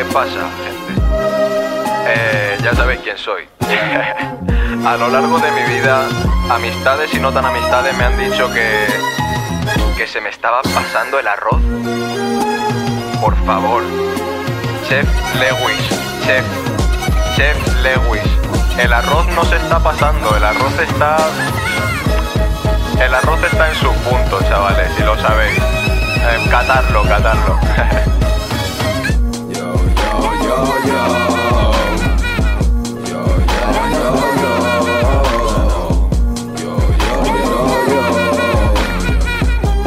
¿qué pasa, gente? Eh, ya sabéis quién soy. A lo largo de mi vida, amistades y no tan amistades me han dicho que. que se me estaba pasando el arroz. Por favor. Chef Lewis, chef, chef Lewis. El arroz no se está pasando, el arroz está. El arroz está en su punto, chavales, si lo sabéis. Eh, catarlo, catarlo.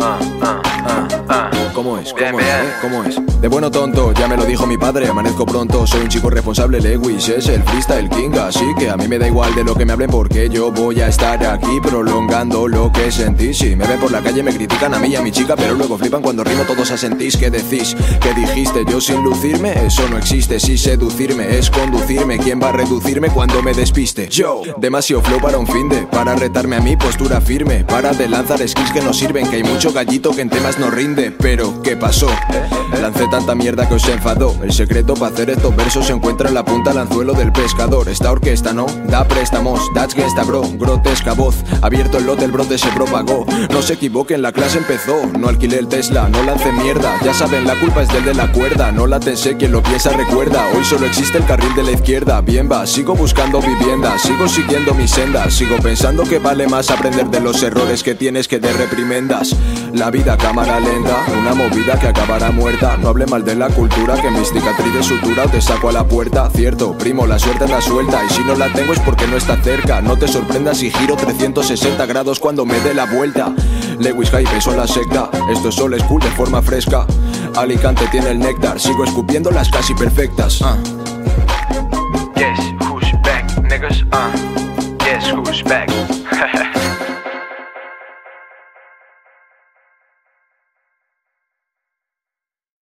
yo. ¿Cómo es? ¿Cómo es? eh? ¿Cómo es? De bueno tonto, ya me lo dijo mi padre, amanezco pronto, soy un chico responsable, Lewis es el freestyle king, así que a mí me da igual de lo que me hablen porque yo voy a estar aquí prolongando lo que sentí. Si me ven por la calle me critican a mí y a mi chica, pero luego flipan cuando rimo todos asentís. ¿Qué decís? ¿Qué dijiste? Yo sin lucirme, eso no existe. Si seducirme es conducirme, ¿quién va a reducirme cuando me despiste? Yo, demasiado flow para un fin de, para retarme a mi postura firme, para de lanzar skills que no sirven, que hay mucho gallito que en temas no rinde. Pero, ¿qué pasó? Lancé tanta mierda que os enfadó. El secreto para hacer estos versos se encuentra en la punta del anzuelo del pescador. Esta orquesta no da préstamos, that's gangsta bro, grotesca voz. Abierto el lote, el brote se propagó. No se equivoquen, la clase empezó. No alquilé el Tesla, no lancé mierda. Ya saben, la culpa es del de la cuerda. No la tensé, quien lo piensa recuerda. Hoy solo existe el carril de la izquierda. Bien va, sigo buscando vivienda, sigo siguiendo mi senda. Sigo pensando que vale más aprender de los errores que tienes que de reprimendas. La vida cámara lenta, movida que acabará muerta. No hable mal de la cultura, que mis cicatrices sutura o te saco a la puerta. Cierto, primo, la suerte es la suelta. Y si no la tengo es porque no está cerca. No te sorprendas si giro 360 grados cuando me dé la vuelta. Lewis Hype, eso la secta. Esto es solo school de forma fresca. Alicante tiene el néctar, sigo escupiendo las casi perfectas. Ah. Yes, who's back, niggas? Ah.